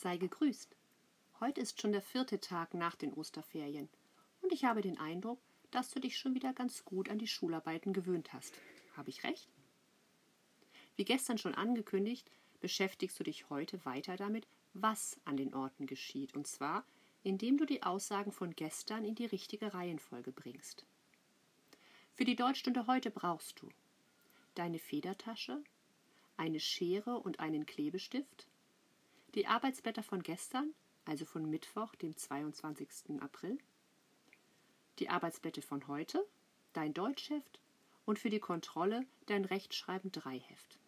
Sei gegrüßt. Heute ist schon der vierte Tag nach den Osterferien und ich habe den Eindruck, dass du dich schon wieder ganz gut an die Schularbeiten gewöhnt hast. Habe ich recht? Wie gestern schon angekündigt, beschäftigst du dich heute weiter damit, was an den Orten geschieht, und zwar indem du die Aussagen von gestern in die richtige Reihenfolge bringst. Für die Deutschstunde heute brauchst du deine Federtasche, eine Schere und einen Klebestift, die Arbeitsblätter von gestern, also von Mittwoch, dem 22. April, die Arbeitsblätter von heute, dein Deutschheft und für die Kontrolle dein Rechtschreiben 3 Heft.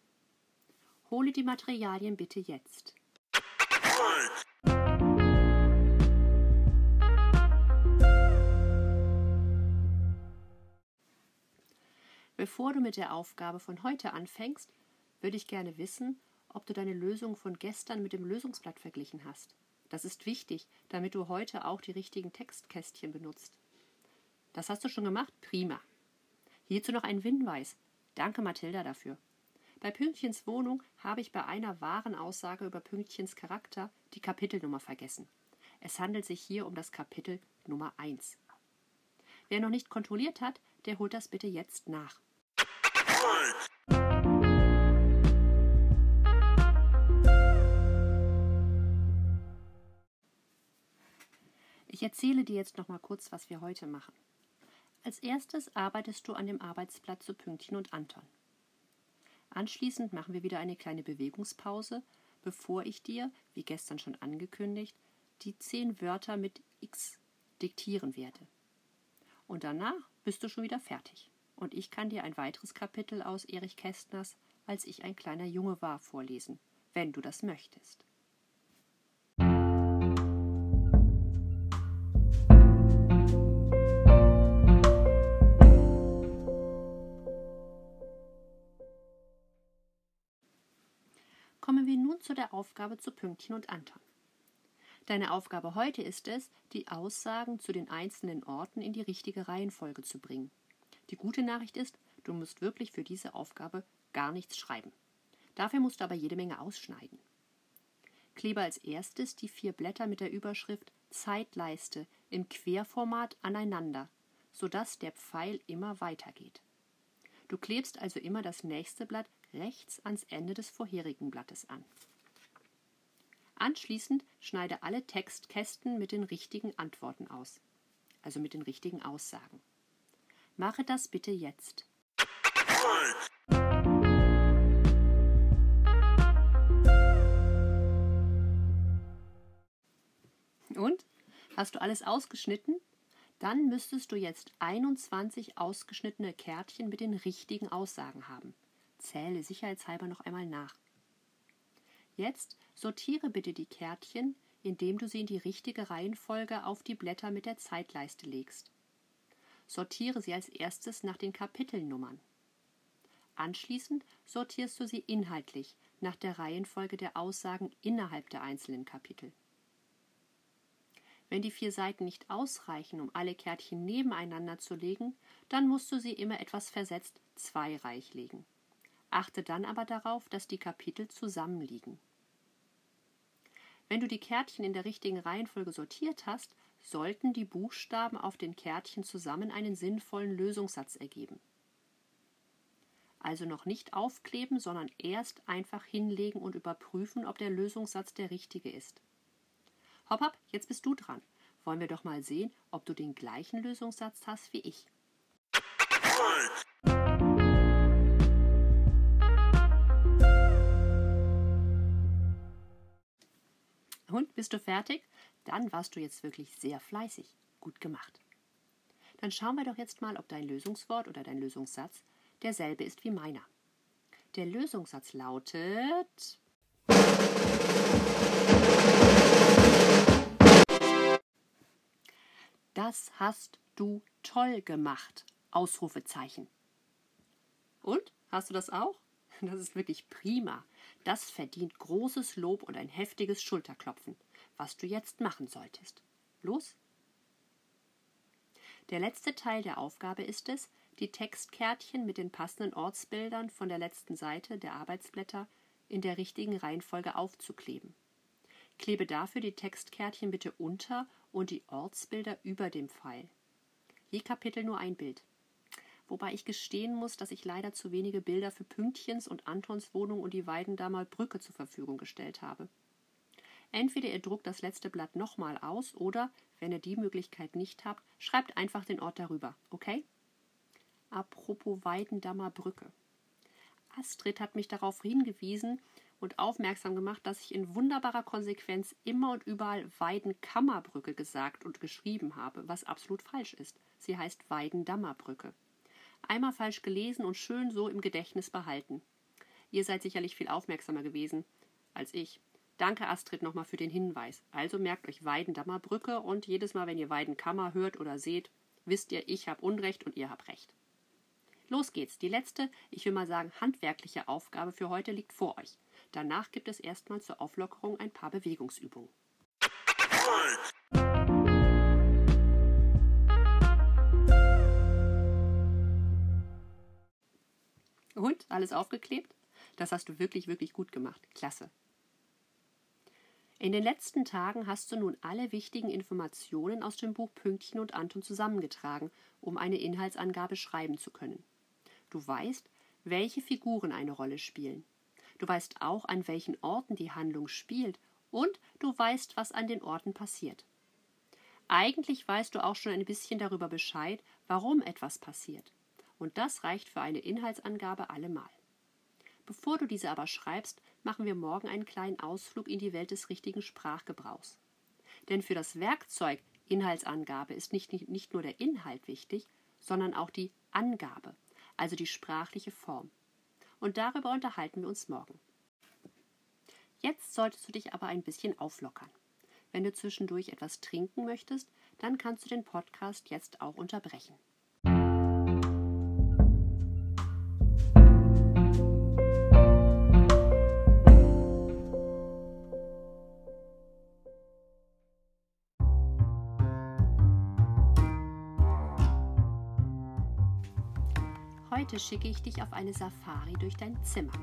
Hole die Materialien bitte jetzt. Bevor du mit der Aufgabe von heute anfängst, würde ich gerne wissen, ob du deine Lösung von gestern mit dem Lösungsblatt verglichen hast. Das ist wichtig, damit du heute auch die richtigen Textkästchen benutzt. Das hast du schon gemacht? Prima. Hierzu noch ein Hinweis. Danke, Mathilda, dafür. Bei Pünktchens Wohnung habe ich bei einer wahren Aussage über Pünktchens Charakter die Kapitelnummer vergessen. Es handelt sich hier um das Kapitel Nummer 1. Wer noch nicht kontrolliert hat, der holt das bitte jetzt nach. Ich erzähle dir jetzt noch mal kurz, was wir heute machen. Als erstes arbeitest du an dem Arbeitsblatt zu Pünktchen und Anton. Anschließend machen wir wieder eine kleine Bewegungspause, bevor ich dir, wie gestern schon angekündigt, die zehn Wörter mit X diktieren werde. Und danach bist du schon wieder fertig und ich kann dir ein weiteres Kapitel aus Erich Kästners Als ich ein kleiner Junge war vorlesen, wenn du das möchtest. Zu der Aufgabe zu Pünktchen und Anton. Deine Aufgabe heute ist es, die Aussagen zu den einzelnen Orten in die richtige Reihenfolge zu bringen. Die gute Nachricht ist, du musst wirklich für diese Aufgabe gar nichts schreiben. Dafür musst du aber jede Menge ausschneiden. Klebe als erstes die vier Blätter mit der Überschrift Zeitleiste im Querformat aneinander, sodass der Pfeil immer weitergeht. Du klebst also immer das nächste Blatt rechts ans Ende des vorherigen Blattes an. Anschließend schneide alle Textkästen mit den richtigen Antworten aus, also mit den richtigen Aussagen. Mache das bitte jetzt. Und? Hast du alles ausgeschnitten? Dann müsstest du jetzt 21 ausgeschnittene Kärtchen mit den richtigen Aussagen haben. Zähle sicherheitshalber noch einmal nach. Jetzt sortiere bitte die Kärtchen, indem du sie in die richtige Reihenfolge auf die Blätter mit der Zeitleiste legst sortiere sie als erstes nach den Kapitelnummern. Anschließend sortierst du sie inhaltlich nach der Reihenfolge der Aussagen innerhalb der einzelnen Kapitel. Wenn die vier Seiten nicht ausreichen, um alle Kärtchen nebeneinander zu legen, dann musst du sie immer etwas versetzt zweireich legen. Achte dann aber darauf, dass die Kapitel zusammenliegen. Wenn du die Kärtchen in der richtigen Reihenfolge sortiert hast, sollten die Buchstaben auf den Kärtchen zusammen einen sinnvollen Lösungssatz ergeben. Also noch nicht aufkleben, sondern erst einfach hinlegen und überprüfen, ob der Lösungssatz der richtige ist. Hopp, hopp, jetzt bist du dran. Wollen wir doch mal sehen, ob du den gleichen Lösungssatz hast wie ich. Und bist du fertig? Dann warst du jetzt wirklich sehr fleißig. Gut gemacht. Dann schauen wir doch jetzt mal, ob dein Lösungswort oder dein Lösungssatz derselbe ist wie meiner. Der Lösungssatz lautet Das hast du toll gemacht. Ausrufezeichen. Und? Hast du das auch? Das ist wirklich prima. Das verdient großes Lob und ein heftiges Schulterklopfen was du jetzt machen solltest. Los! Der letzte Teil der Aufgabe ist es, die Textkärtchen mit den passenden Ortsbildern von der letzten Seite der Arbeitsblätter in der richtigen Reihenfolge aufzukleben. Klebe dafür die Textkärtchen bitte unter und die Ortsbilder über dem Pfeil. Je Kapitel nur ein Bild. Wobei ich gestehen muss, dass ich leider zu wenige Bilder für Pünktchens und Antons Wohnung und die Weidendamer Brücke zur Verfügung gestellt habe. Entweder ihr druckt das letzte Blatt nochmal aus oder, wenn ihr die Möglichkeit nicht habt, schreibt einfach den Ort darüber, okay? Apropos Weidendammer Brücke. Astrid hat mich darauf hingewiesen und aufmerksam gemacht, dass ich in wunderbarer Konsequenz immer und überall Weidenkammerbrücke gesagt und geschrieben habe, was absolut falsch ist. Sie heißt Weidendammerbrücke. Einmal falsch gelesen und schön so im Gedächtnis behalten. Ihr seid sicherlich viel aufmerksamer gewesen als ich. Danke, Astrid, nochmal für den Hinweis. Also merkt euch Weidendammer Brücke und jedes Mal, wenn ihr Weidenkammer hört oder seht, wisst ihr, ich habe Unrecht und ihr habt Recht. Los geht's. Die letzte, ich will mal sagen, handwerkliche Aufgabe für heute liegt vor euch. Danach gibt es erstmal zur Auflockerung ein paar Bewegungsübungen. Und? Alles aufgeklebt? Das hast du wirklich, wirklich gut gemacht. Klasse. In den letzten Tagen hast du nun alle wichtigen Informationen aus dem Buch Pünktchen und Anton zusammengetragen, um eine Inhaltsangabe schreiben zu können. Du weißt, welche Figuren eine Rolle spielen. Du weißt auch, an welchen Orten die Handlung spielt und du weißt, was an den Orten passiert. Eigentlich weißt du auch schon ein bisschen darüber Bescheid, warum etwas passiert und das reicht für eine Inhaltsangabe allemal. Bevor du diese aber schreibst, machen wir morgen einen kleinen Ausflug in die Welt des richtigen Sprachgebrauchs. Denn für das Werkzeug Inhaltsangabe ist nicht, nicht, nicht nur der Inhalt wichtig, sondern auch die Angabe, also die sprachliche Form. Und darüber unterhalten wir uns morgen. Jetzt solltest du dich aber ein bisschen auflockern. Wenn du zwischendurch etwas trinken möchtest, dann kannst du den Podcast jetzt auch unterbrechen. Heute schicke ich dich auf eine Safari durch dein Zimmer.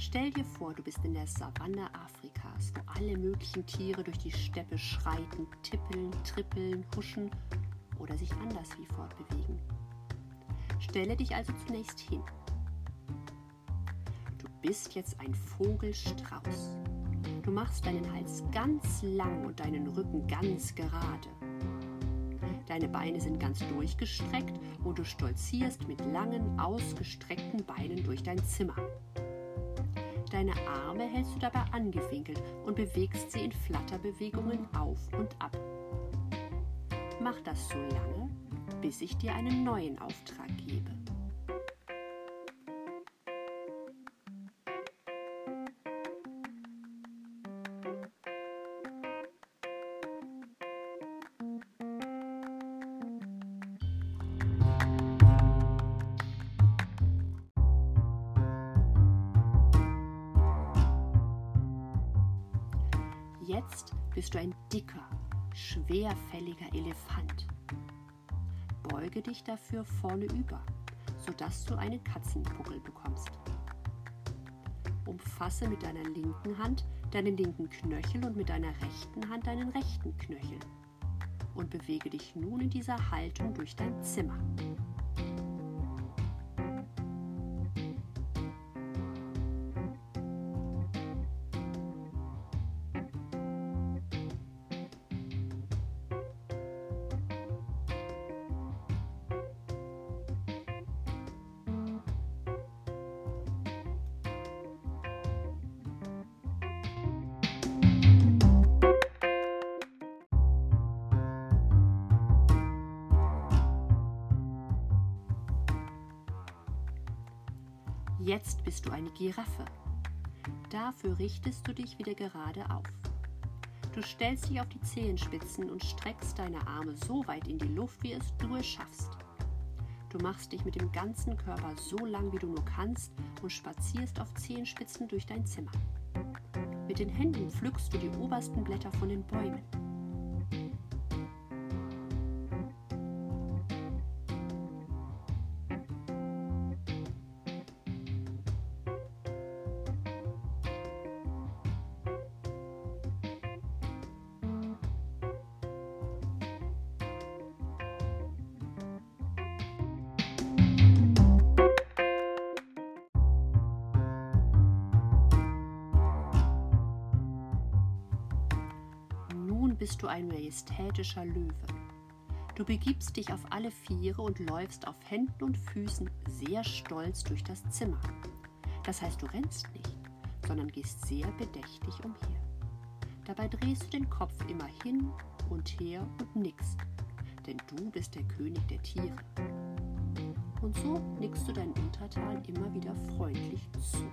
Stell dir vor, du bist in der Savanne Afrikas, wo alle möglichen Tiere durch die Steppe schreiten, tippeln, trippeln, huschen oder sich anders wie fortbewegen. Stelle dich also zunächst hin. Du bist jetzt ein Vogelstrauß. Du machst deinen Hals ganz lang und deinen Rücken ganz gerade. Deine Beine sind ganz durchgestreckt und du stolzierst mit langen, ausgestreckten Beinen durch dein Zimmer. Deine Arme hältst du dabei angewinkelt und bewegst sie in Flatterbewegungen auf und ab. Mach das so lange, bis ich dir einen neuen Auftrag Jetzt bist du ein dicker, schwerfälliger Elefant. Beuge dich dafür vorne über, sodass du einen Katzenbuckel bekommst. Umfasse mit deiner linken Hand deinen linken Knöchel und mit deiner rechten Hand deinen rechten Knöchel und bewege dich nun in dieser Haltung durch dein Zimmer. Jetzt bist du eine Giraffe. Dafür richtest du dich wieder gerade auf. Du stellst dich auf die Zehenspitzen und streckst deine Arme so weit in die Luft, wie es du es schaffst. Du machst dich mit dem ganzen Körper so lang, wie du nur kannst und spazierst auf Zehenspitzen durch dein Zimmer. Mit den Händen pflückst du die obersten Blätter von den Bäumen. Ein majestätischer Löwe. Du begibst dich auf alle Viere und läufst auf Händen und Füßen sehr stolz durch das Zimmer. Das heißt, du rennst nicht, sondern gehst sehr bedächtig umher. Dabei drehst du den Kopf immer hin und her und nickst, denn du bist der König der Tiere. Und so nickst du deinen Untertanen immer wieder freundlich zu.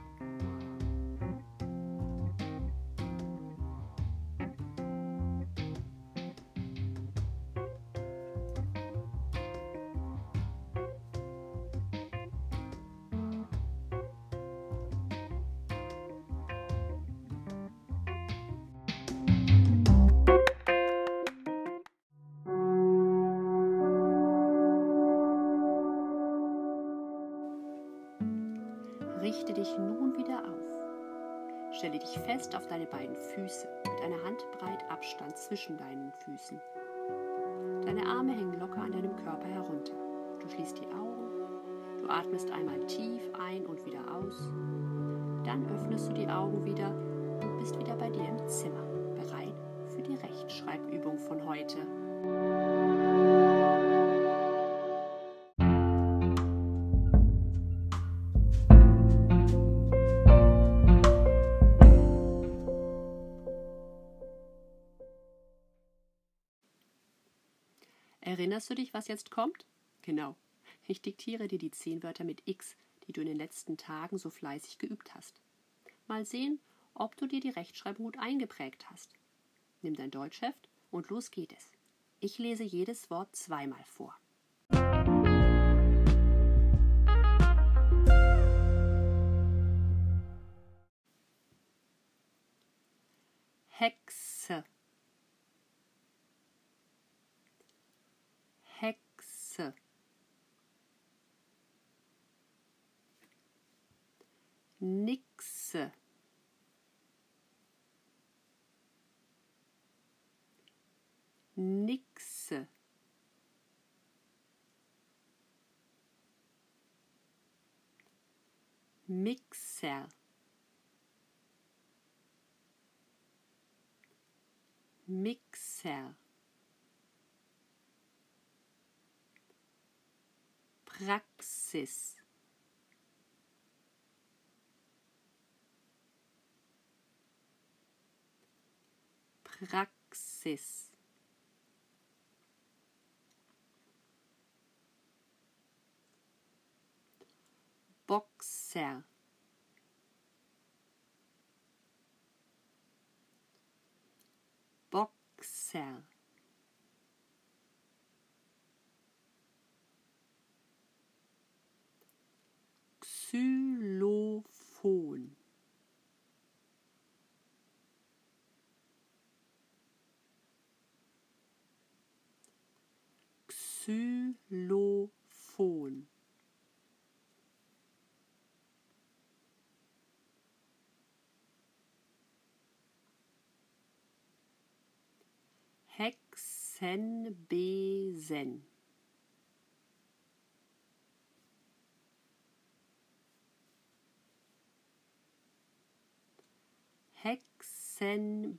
Atmest einmal tief ein und wieder aus. Dann öffnest du die Augen wieder und bist wieder bei dir im Zimmer, bereit für die Rechtschreibübung von heute. Erinnerst du dich, was jetzt kommt? Genau. Ich diktiere dir die zehn Wörter mit X, die du in den letzten Tagen so fleißig geübt hast. Mal sehen, ob du dir die Rechtschreibung gut eingeprägt hast. Nimm dein Deutschheft und los geht es. Ich lese jedes Wort zweimal vor. Hexe Nixe Mixer. Mixer. Praxis. Praxis Boxer. Boxer. Xylophon Xylophon Hexenbesen Hexenbesen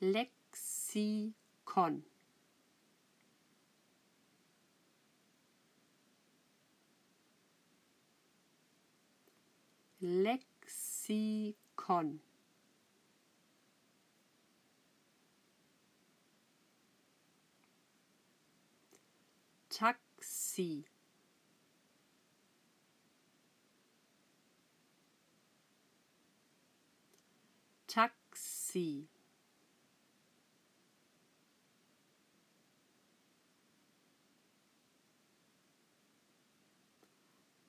Lexikon Lexikon Taxi. Taxi.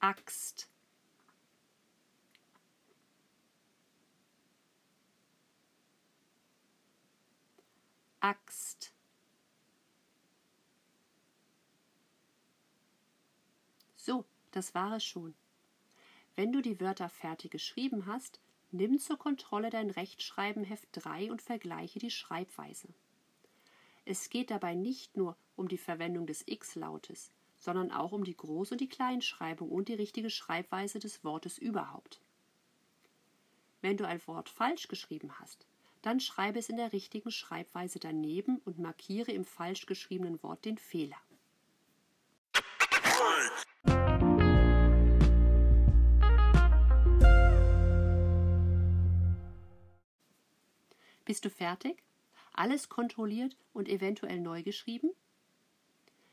Axt Axt So, das war es schon. Wenn du die Wörter fertig geschrieben hast, nimm zur Kontrolle dein Rechtschreibenheft 3 und vergleiche die Schreibweise. Es geht dabei nicht nur um die Verwendung des X-Lautes, sondern auch um die Groß- und die Kleinschreibung und die richtige Schreibweise des Wortes überhaupt. Wenn du ein Wort falsch geschrieben hast, dann schreibe es in der richtigen Schreibweise daneben und markiere im falsch geschriebenen Wort den Fehler. Bist du fertig? Alles kontrolliert und eventuell neu geschrieben?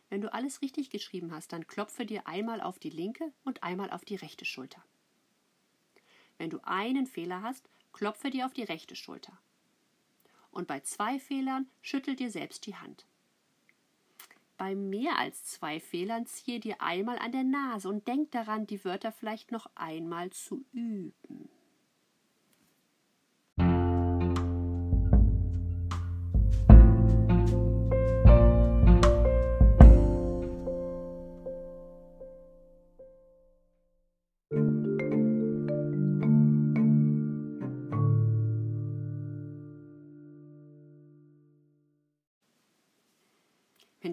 Wenn du alles richtig geschrieben hast, dann klopfe dir einmal auf die linke und einmal auf die rechte Schulter. Wenn du einen Fehler hast, klopfe dir auf die rechte Schulter. Und bei zwei Fehlern schüttel dir selbst die Hand. Bei mehr als zwei Fehlern ziehe dir einmal an der Nase und denk daran, die Wörter vielleicht noch einmal zu üben.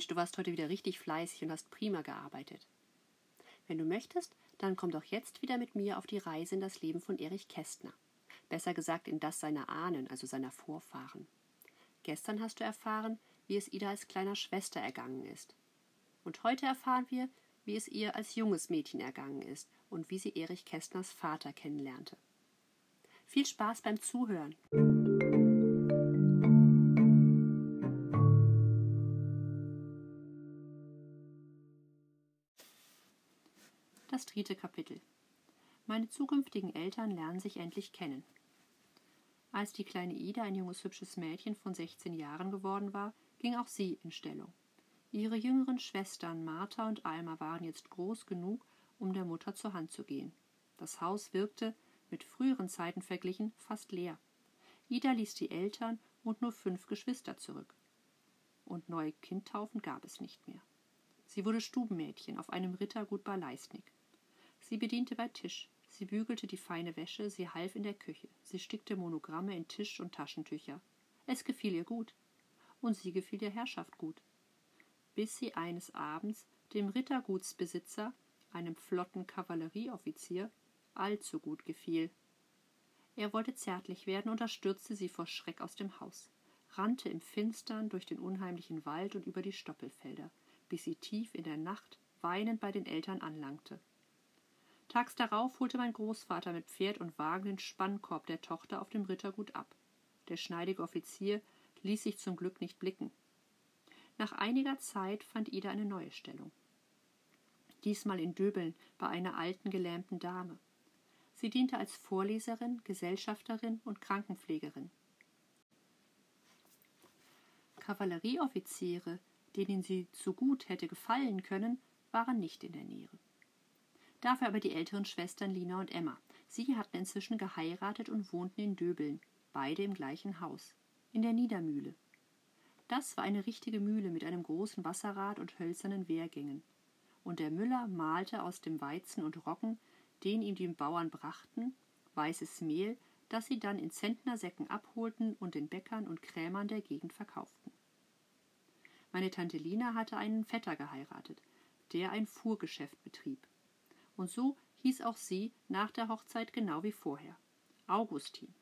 Mensch, du warst heute wieder richtig fleißig und hast prima gearbeitet. Wenn du möchtest, dann komm doch jetzt wieder mit mir auf die Reise in das Leben von Erich Kästner. Besser gesagt in das seiner Ahnen, also seiner Vorfahren. Gestern hast du erfahren, wie es Ida als kleiner Schwester ergangen ist. Und heute erfahren wir, wie es ihr als junges Mädchen ergangen ist und wie sie Erich Kästners Vater kennenlernte. Viel Spaß beim Zuhören! Dritte Kapitel. Meine zukünftigen Eltern lernen sich endlich kennen. Als die kleine Ida ein junges hübsches Mädchen von 16 Jahren geworden war, ging auch sie in Stellung. Ihre jüngeren Schwestern Martha und Alma waren jetzt groß genug, um der Mutter zur Hand zu gehen. Das Haus wirkte, mit früheren Zeiten verglichen, fast leer. Ida ließ die Eltern und nur fünf Geschwister zurück. Und neue Kindtaufen gab es nicht mehr. Sie wurde Stubenmädchen auf einem Rittergut bei Leistnig. Sie bediente bei Tisch, sie bügelte die feine Wäsche, sie half in der Küche, sie stickte Monogramme in Tisch und Taschentücher. Es gefiel ihr gut. Und sie gefiel der Herrschaft gut. Bis sie eines Abends dem Rittergutsbesitzer, einem flotten Kavallerieoffizier, allzu gut gefiel. Er wollte zärtlich werden und da stürzte sie vor Schreck aus dem Haus, rannte im Finstern durch den unheimlichen Wald und über die Stoppelfelder, bis sie tief in der Nacht weinend bei den Eltern anlangte. Tags darauf holte mein Großvater mit Pferd und Wagen den Spannkorb der Tochter auf dem Rittergut ab. Der schneidige Offizier ließ sich zum Glück nicht blicken. Nach einiger Zeit fand Ida eine neue Stellung. Diesmal in Döbeln bei einer alten gelähmten Dame. Sie diente als Vorleserin, Gesellschafterin und Krankenpflegerin. Kavallerieoffiziere, denen sie zu gut hätte gefallen können, waren nicht in der Nähe. Dafür aber die älteren Schwestern Lina und Emma. Sie hatten inzwischen geheiratet und wohnten in Döbeln, beide im gleichen Haus, in der Niedermühle. Das war eine richtige Mühle mit einem großen Wasserrad und hölzernen Wehrgängen. Und der Müller mahlte aus dem Weizen und Roggen, den ihm die Bauern brachten, weißes Mehl, das sie dann in Zentnersäcken abholten und den Bäckern und Krämern der Gegend verkauften. Meine Tante Lina hatte einen Vetter geheiratet, der ein Fuhrgeschäft betrieb und so hieß auch sie nach der Hochzeit genau wie vorher Augustin.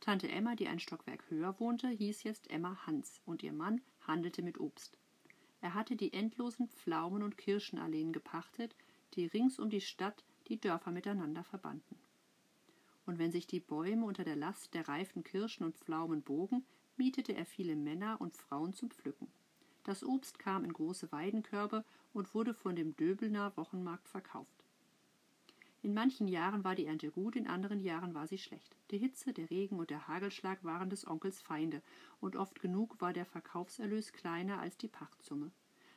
Tante Emma, die ein Stockwerk höher wohnte, hieß jetzt Emma Hans, und ihr Mann handelte mit Obst. Er hatte die endlosen Pflaumen- und Kirschenalleen gepachtet, die rings um die Stadt die Dörfer miteinander verbanden. Und wenn sich die Bäume unter der Last der reifen Kirschen und Pflaumen bogen, mietete er viele Männer und Frauen zum Pflücken. Das Obst kam in große Weidenkörbe und wurde von dem Döbelner Wochenmarkt verkauft. In manchen Jahren war die Ernte gut, in anderen Jahren war sie schlecht. Die Hitze, der Regen und der Hagelschlag waren des Onkels Feinde, und oft genug war der Verkaufserlös kleiner als die Pachtsumme.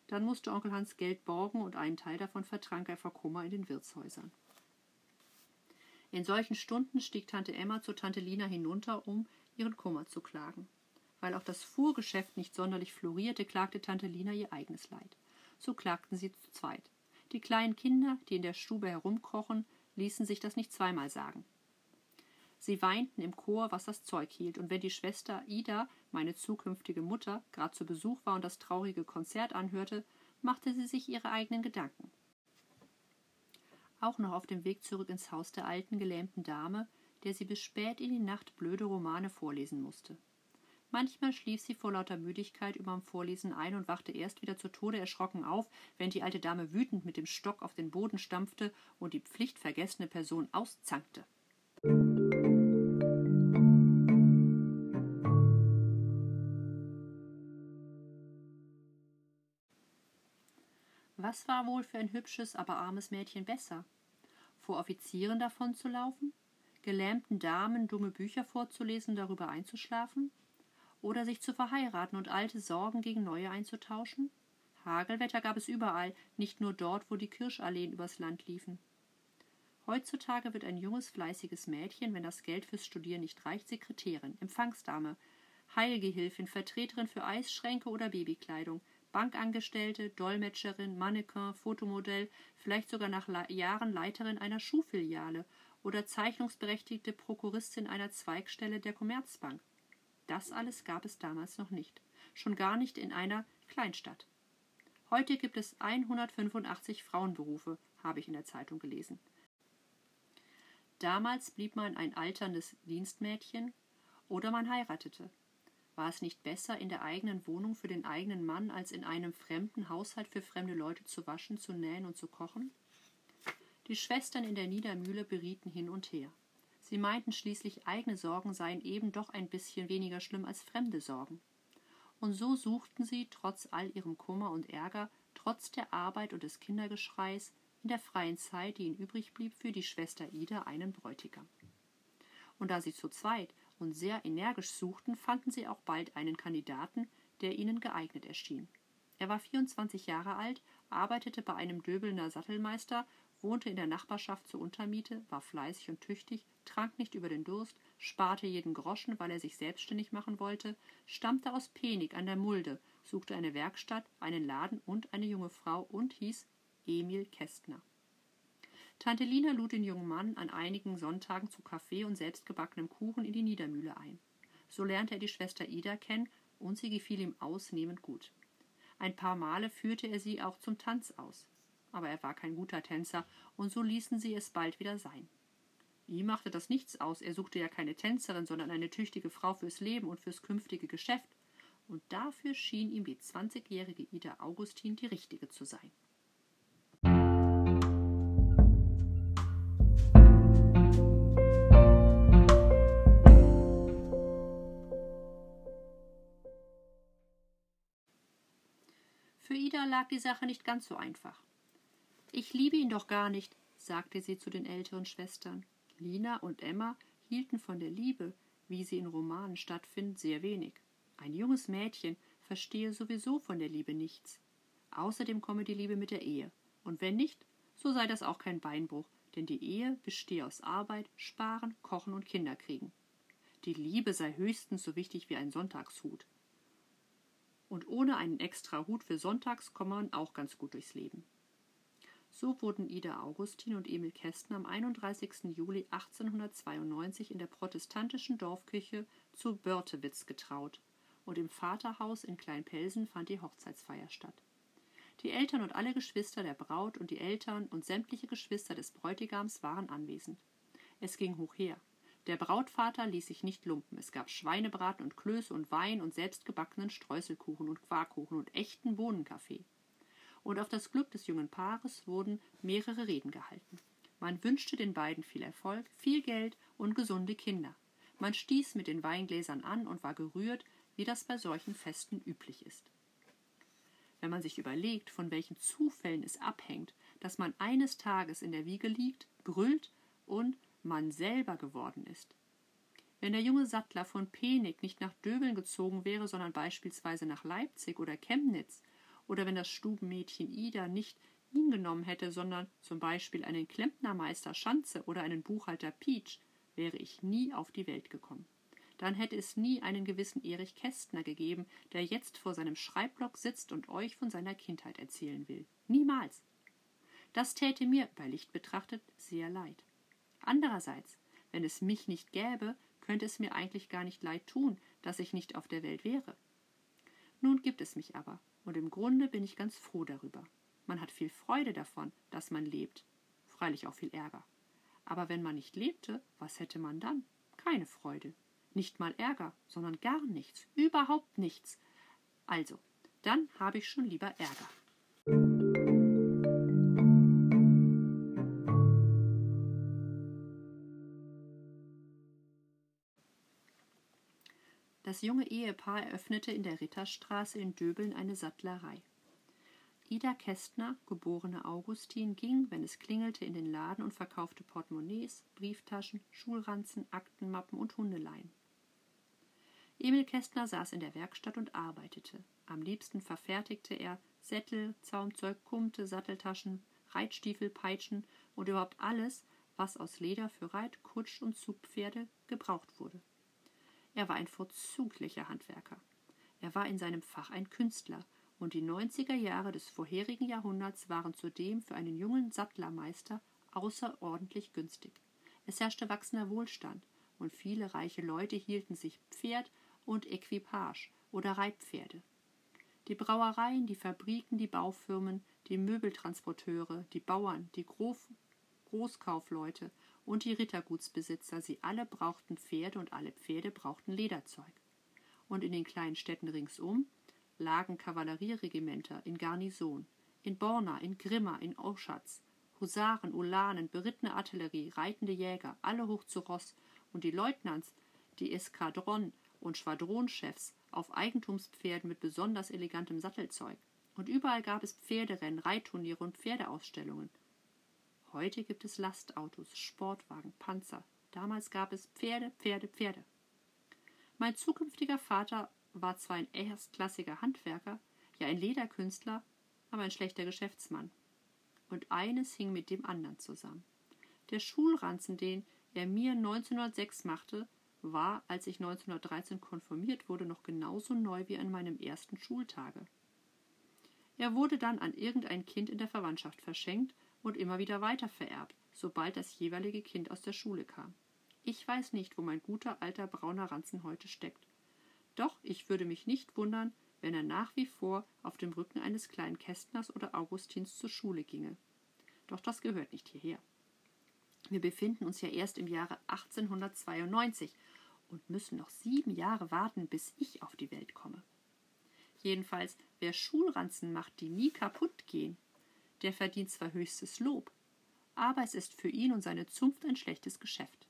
Dann musste Onkel Hans Geld borgen und einen Teil davon vertrank er vor Kummer in den Wirtshäusern. In solchen Stunden stieg Tante Emma zu Tante Lina hinunter, um ihren Kummer zu klagen. Weil auch das Fuhrgeschäft nicht sonderlich florierte, klagte Tante Lina ihr eigenes Leid. So klagten sie zu zweit. Die kleinen Kinder, die in der Stube herumkrochen, ließen sich das nicht zweimal sagen. Sie weinten im Chor, was das Zeug hielt, und wenn die Schwester Ida, meine zukünftige Mutter, gerade zu Besuch war und das traurige Konzert anhörte, machte sie sich ihre eigenen Gedanken. Auch noch auf dem Weg zurück ins Haus der alten, gelähmten Dame, der sie bis spät in die Nacht blöde Romane vorlesen musste. Manchmal schlief sie vor lauter Müdigkeit überm Vorlesen ein und wachte erst wieder zu Tode erschrocken auf, wenn die alte Dame wütend mit dem Stock auf den Boden stampfte und die pflichtvergessene Person auszankte. Was war wohl für ein hübsches, aber armes Mädchen besser? Vor Offizieren davonzulaufen? Gelähmten Damen dumme Bücher vorzulesen, darüber einzuschlafen? Oder sich zu verheiraten und alte Sorgen gegen neue einzutauschen? Hagelwetter gab es überall, nicht nur dort, wo die Kirschalleen übers Land liefen. Heutzutage wird ein junges, fleißiges Mädchen, wenn das Geld fürs Studieren nicht reicht, Sekretärin, Empfangsdame, Heilgehilfin, Vertreterin für Eisschränke oder Babykleidung, Bankangestellte, Dolmetscherin, Mannequin, Fotomodell, vielleicht sogar nach Jahren Leiterin einer Schuhfiliale oder zeichnungsberechtigte Prokuristin einer Zweigstelle der Commerzbank. Das alles gab es damals noch nicht, schon gar nicht in einer Kleinstadt. Heute gibt es 185 Frauenberufe, habe ich in der Zeitung gelesen. Damals blieb man ein alterndes Dienstmädchen oder man heiratete. War es nicht besser, in der eigenen Wohnung für den eigenen Mann, als in einem fremden Haushalt für fremde Leute zu waschen, zu nähen und zu kochen? Die Schwestern in der Niedermühle berieten hin und her. Sie meinten schließlich, eigene Sorgen seien eben doch ein bisschen weniger schlimm als fremde Sorgen. Und so suchten sie, trotz all ihrem Kummer und Ärger, trotz der Arbeit und des Kindergeschreis, in der freien Zeit, die ihnen übrig blieb, für die Schwester Ida einen Bräutigam. Und da sie zu zweit und sehr energisch suchten, fanden sie auch bald einen Kandidaten, der ihnen geeignet erschien. Er war 24 Jahre alt, arbeitete bei einem Döbelner Sattelmeister, wohnte in der Nachbarschaft zur Untermiete, war fleißig und tüchtig, trank nicht über den Durst, sparte jeden Groschen, weil er sich selbstständig machen wollte, stammte aus Penig an der Mulde, suchte eine Werkstatt, einen Laden und eine junge Frau und hieß Emil Kästner. Tante Lina lud den jungen Mann an einigen Sonntagen zu Kaffee und selbstgebackenem Kuchen in die Niedermühle ein. So lernte er die Schwester Ida kennen und sie gefiel ihm ausnehmend gut. Ein paar Male führte er sie auch zum Tanz aus. Aber er war kein guter Tänzer und so ließen sie es bald wieder sein. Ihm machte das nichts aus, er suchte ja keine Tänzerin, sondern eine tüchtige Frau fürs Leben und fürs künftige Geschäft. Und dafür schien ihm die zwanzigjährige Ida Augustin die richtige zu sein. Ida lag die Sache nicht ganz so einfach. Ich liebe ihn doch gar nicht, sagte sie zu den älteren Schwestern. Lina und Emma hielten von der Liebe, wie sie in Romanen stattfindet, sehr wenig. Ein junges Mädchen verstehe sowieso von der Liebe nichts. Außerdem komme die Liebe mit der Ehe. Und wenn nicht, so sei das auch kein Beinbruch, denn die Ehe bestehe aus Arbeit, Sparen, Kochen und Kinderkriegen. Die Liebe sei höchstens so wichtig wie ein Sonntagshut und ohne einen extra Hut für Sonntags kommt man auch ganz gut durchs Leben. So wurden Ida Augustin und Emil Kästner am 31. Juli 1892 in der protestantischen Dorfkirche zu Börtewitz getraut und im Vaterhaus in Kleinpelsen fand die Hochzeitsfeier statt. Die Eltern und alle Geschwister der Braut und die Eltern und sämtliche Geschwister des Bräutigams waren anwesend. Es ging hoch her. Der Brautvater ließ sich nicht lumpen. Es gab Schweinebraten und Klöße und Wein und selbstgebackenen Streuselkuchen und Quarkkuchen und echten Bohnenkaffee. Und auf das Glück des jungen Paares wurden mehrere Reden gehalten. Man wünschte den beiden viel Erfolg, viel Geld und gesunde Kinder. Man stieß mit den Weingläsern an und war gerührt, wie das bei solchen Festen üblich ist. Wenn man sich überlegt, von welchen Zufällen es abhängt, dass man eines Tages in der Wiege liegt, brüllt und Mann selber geworden ist. Wenn der junge Sattler von Penig nicht nach Döbeln gezogen wäre, sondern beispielsweise nach Leipzig oder Chemnitz, oder wenn das Stubenmädchen Ida nicht ihn genommen hätte, sondern zum Beispiel einen Klempnermeister Schanze oder einen Buchhalter Pietsch, wäre ich nie auf die Welt gekommen. Dann hätte es nie einen gewissen Erich Kästner gegeben, der jetzt vor seinem Schreibblock sitzt und euch von seiner Kindheit erzählen will. Niemals. Das täte mir, bei Licht betrachtet, sehr leid. Andererseits, wenn es mich nicht gäbe, könnte es mir eigentlich gar nicht leid tun, dass ich nicht auf der Welt wäre. Nun gibt es mich aber, Und im Grunde bin ich ganz froh darüber. Man hat viel Freude davon, dass man lebt. Freilich auch viel Ärger. Aber wenn man nicht lebte, was hätte man dann? Keine Freude. Nicht mal Ärger, sondern gar nichts. Überhaupt nichts. Also, dann habe ich schon lieber Ärger. Das junge Ehepaar eröffnete in der Ritterstraße in Döbeln eine Sattlerei. Ida Kästner, geborene Augustin, ging, wenn es klingelte, in den Laden und verkaufte Portemonnaies, Brieftaschen, Schulranzen, Aktenmappen und Hundeleien. Emil Kästner saß in der Werkstatt und arbeitete. Am liebsten verfertigte er Sättel, Zaumzeug, Kumte, Satteltaschen, Reitstiefel, Peitschen und überhaupt alles, was aus Leder für Reit-, Kutsch- und Zugpferde gebraucht wurde. Er war ein vorzüglicher Handwerker. Er war in seinem Fach ein Künstler, und die 90er Jahre des vorherigen Jahrhunderts waren zudem für einen jungen Sattlermeister außerordentlich günstig. Es herrschte wachsender Wohlstand, und viele reiche Leute hielten sich Pferd und Equipage oder Reitpferde. Die Brauereien, die Fabriken, die Baufirmen, die Möbeltransporteure, die Bauern, die Groß Großkaufleute und die Rittergutsbesitzer, sie alle brauchten Pferde und alle Pferde brauchten Lederzeug. Und in den kleinen Städten ringsum lagen Kavallerieregimenter in Garnison, in Borna, in Grimma, in Oschatz, Husaren, Ulanen, berittene Artillerie, reitende Jäger, alle hoch zu Ross, und die Leutnants, die Eskadron- und Schwadronchefs auf Eigentumspferden mit besonders elegantem Sattelzeug. Und überall gab es Pferderennen, Reitturniere und Pferdeausstellungen. Heute gibt es Lastautos, Sportwagen, Panzer. Damals gab es Pferde, Pferde, Pferde. Mein zukünftiger Vater war zwar ein erstklassiger Handwerker, ja ein Lederkünstler, aber ein schlechter Geschäftsmann. Und eines hing mit dem anderen zusammen. Der Schulranzen, den er mir 1906 machte, war, als ich 1913 konfirmiert wurde, noch genauso neu wie an meinem ersten Schultage. Er wurde dann an irgendein Kind in der Verwandtschaft verschenkt und immer wieder weitervererbt, sobald das jeweilige Kind aus der Schule kam. Ich weiß nicht, wo mein guter alter brauner Ranzen heute steckt. Doch ich würde mich nicht wundern, wenn er nach wie vor auf dem Rücken eines kleinen Kästners oder Augustins zur Schule ginge. Doch das gehört nicht hierher. Wir befinden uns ja erst im Jahre 1892 und müssen noch sieben Jahre warten, bis ich auf die Welt komme. Jedenfalls, wer Schulranzen macht, die nie kaputt gehen, der verdient zwar höchstes Lob, aber es ist für ihn und seine Zunft ein schlechtes Geschäft.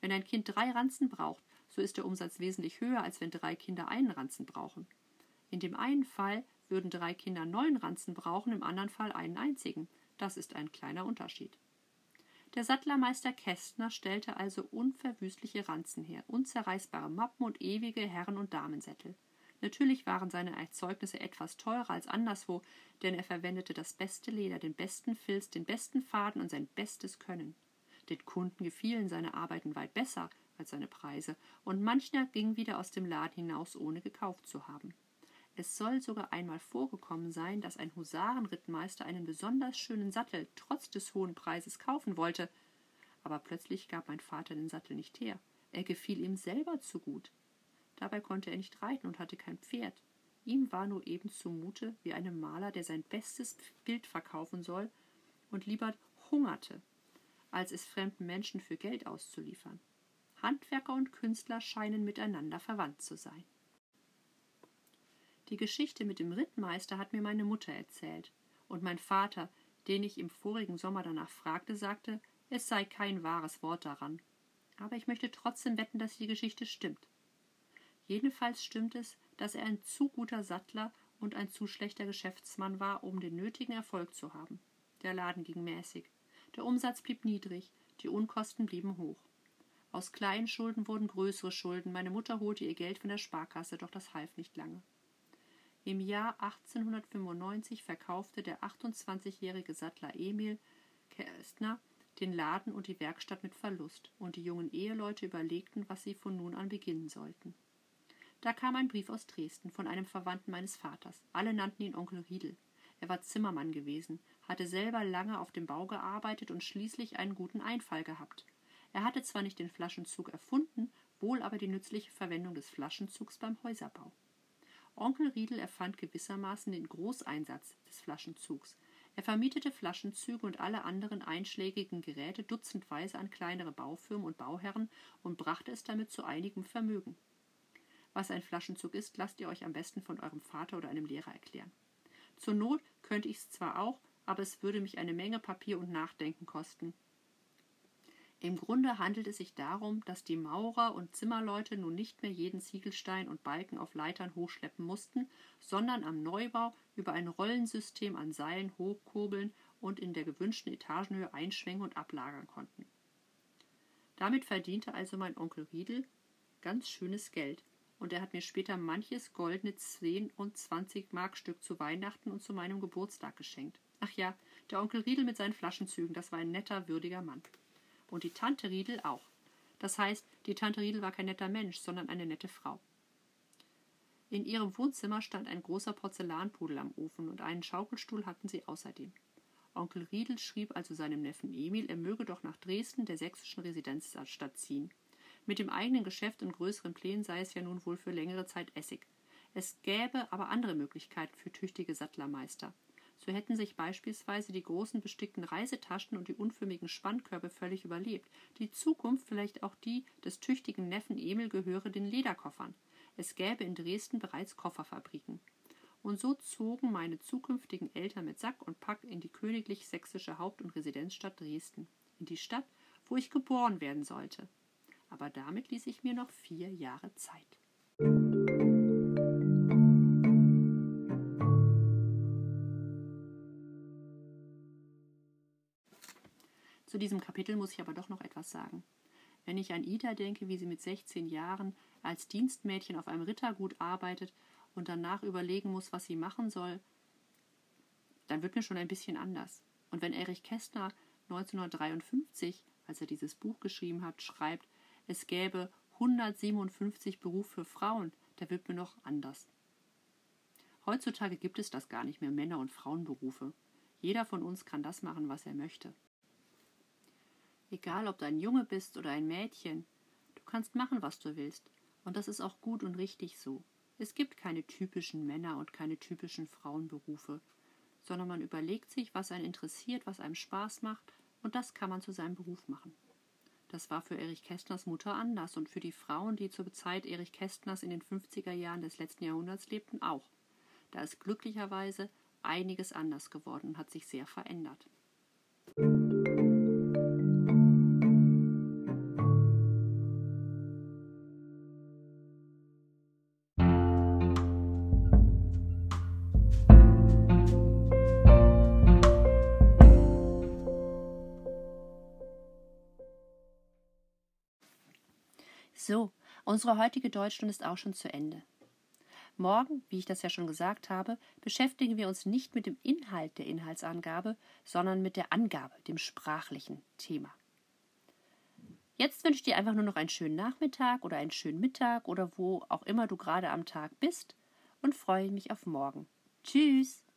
Wenn ein Kind drei Ranzen braucht, so ist der Umsatz wesentlich höher, als wenn drei Kinder einen Ranzen brauchen. In dem einen Fall würden drei Kinder neun Ranzen brauchen, im anderen Fall einen einzigen. Das ist ein kleiner Unterschied. Der Sattlermeister Kästner stellte also unverwüstliche Ranzen her, unzerreißbare Mappen und ewige Herren- und Damensättel. Natürlich waren seine Erzeugnisse etwas teurer als anderswo, denn er verwendete das beste Leder, den besten Filz, den besten Faden und sein bestes Können. Den Kunden gefielen seine Arbeiten weit besser als seine Preise, und mancher ging wieder aus dem Laden hinaus, ohne gekauft zu haben. Es soll sogar einmal vorgekommen sein, dass ein Husarenrittmeister einen besonders schönen Sattel trotz des hohen Preises kaufen wollte. Aber plötzlich gab mein Vater den Sattel nicht her. Er gefiel ihm selber zu gut. Dabei konnte er nicht reiten und hatte kein Pferd. Ihm war nur eben zumute wie einem Maler, der sein bestes Bild verkaufen soll und lieber hungerte, als es fremden Menschen für Geld auszuliefern. Handwerker und Künstler scheinen miteinander verwandt zu sein. Die Geschichte mit dem Rittmeister hat mir meine Mutter erzählt, und mein Vater, den ich im vorigen Sommer danach fragte, sagte, es sei kein wahres Wort daran. Aber ich möchte trotzdem wetten, dass die Geschichte stimmt. Jedenfalls stimmt es, dass er ein zu guter Sattler und ein zu schlechter Geschäftsmann war, um den nötigen Erfolg zu haben. Der Laden ging mäßig. Der Umsatz blieb niedrig, die Unkosten blieben hoch. Aus kleinen Schulden wurden größere Schulden. Meine Mutter holte ihr Geld von der Sparkasse, doch das half nicht lange. Im Jahr 1895 verkaufte der 28-jährige Sattler Emil Kästner den Laden und die Werkstatt mit Verlust, und die jungen Eheleute überlegten, was sie von nun an beginnen sollten. Da kam ein Brief aus Dresden von einem Verwandten meines Vaters. Alle nannten ihn Onkel Riedel. Er war Zimmermann gewesen, hatte selber lange auf dem Bau gearbeitet und schließlich einen guten Einfall gehabt. Er hatte zwar nicht den Flaschenzug erfunden, wohl aber die nützliche Verwendung des Flaschenzugs beim Häuserbau. Onkel Riedel erfand gewissermaßen den Großeinsatz des Flaschenzugs. Er vermietete Flaschenzüge und alle anderen einschlägigen Geräte dutzendweise an kleinere Baufirmen und Bauherren und brachte es damit zu einigem Vermögen. Was ein Flaschenzug ist, lasst ihr euch am besten von eurem Vater oder einem Lehrer erklären. Zur Not könnte ich es zwar auch, aber es würde mich eine Menge Papier und Nachdenken kosten. Im Grunde handelt es sich darum, dass die Maurer und Zimmerleute nun nicht mehr jeden Ziegelstein und Balken auf Leitern hochschleppen mussten, sondern am Neubau über ein Rollensystem an Seilen hochkurbeln und in der gewünschten Etagenhöhe einschwenken und ablagern konnten. Damit verdiente also mein Onkel Riedel ganz schönes Geld, und er hat mir später manches goldene 10 und 20 Markstück zu Weihnachten und zu meinem Geburtstag geschenkt. Ach ja, der Onkel Riedel mit seinen Flaschenzügen, das war ein netter, würdiger Mann. Und die Tante Riedel auch. Das heißt, die Tante Riedel war kein netter Mensch, sondern eine nette Frau. In ihrem Wohnzimmer stand ein großer Porzellanpudel am Ofen und einen Schaukelstuhl hatten sie außerdem. Onkel Riedel schrieb also seinem Neffen Emil, er möge doch nach Dresden, der sächsischen Residenzstadt, ziehen. Mit dem eigenen Geschäft und größeren Plänen sei es ja nun wohl für längere Zeit Essig. Es gäbe aber andere Möglichkeiten für tüchtige Sattlermeister. So hätten sich beispielsweise die großen bestickten Reisetaschen und die unförmigen Spannkörbe völlig überlebt. Die Zukunft, vielleicht auch die des tüchtigen Neffen Emil, gehöre den Lederkoffern. Es gäbe in Dresden bereits Kofferfabriken. Und so zogen meine zukünftigen Eltern mit Sack und Pack in die königlich-sächsische Haupt- und Residenzstadt Dresden, in die Stadt, wo ich geboren werden sollte aber damit ließ ich mir noch vier Jahre Zeit. Zu diesem Kapitel muss ich aber doch noch etwas sagen. Wenn ich an Ida denke, wie sie mit 16 Jahren als Dienstmädchen auf einem Rittergut arbeitet und danach überlegen muss, was sie machen soll, dann wird mir schon ein bisschen anders. Und wenn Erich Kästner 1953, als er dieses Buch geschrieben hat, schreibt, es gäbe 157 Berufe für Frauen, da wird mir noch anders. Heutzutage gibt es das gar nicht mehr, Männer- und Frauenberufe. Jeder von uns kann das machen, was er möchte. Egal, ob du ein Junge bist oder ein Mädchen, du kannst machen, was du willst. Und das ist auch gut und richtig so. Es gibt keine typischen Männer- und keine typischen Frauenberufe, sondern man überlegt sich, was einen interessiert, was einem Spaß macht, und das kann man zu seinem Beruf machen. Das war für Erich Kästners Mutter anders und für die Frauen, die zur Zeit Erich Kästners in den 50er Jahren des letzten Jahrhunderts lebten, auch. Da ist glücklicherweise einiges anders geworden und hat sich sehr verändert. So, unsere heutige Deutschstunde ist auch schon zu Ende. Morgen, wie ich das ja schon gesagt habe, beschäftigen wir uns nicht mit dem Inhalt der Inhaltsangabe, sondern mit der Angabe, dem sprachlichen Thema. Jetzt wünsche ich dir einfach nur noch einen schönen Nachmittag oder einen schönen Mittag oder wo auch immer du gerade am Tag bist und freue mich auf morgen. Tschüss!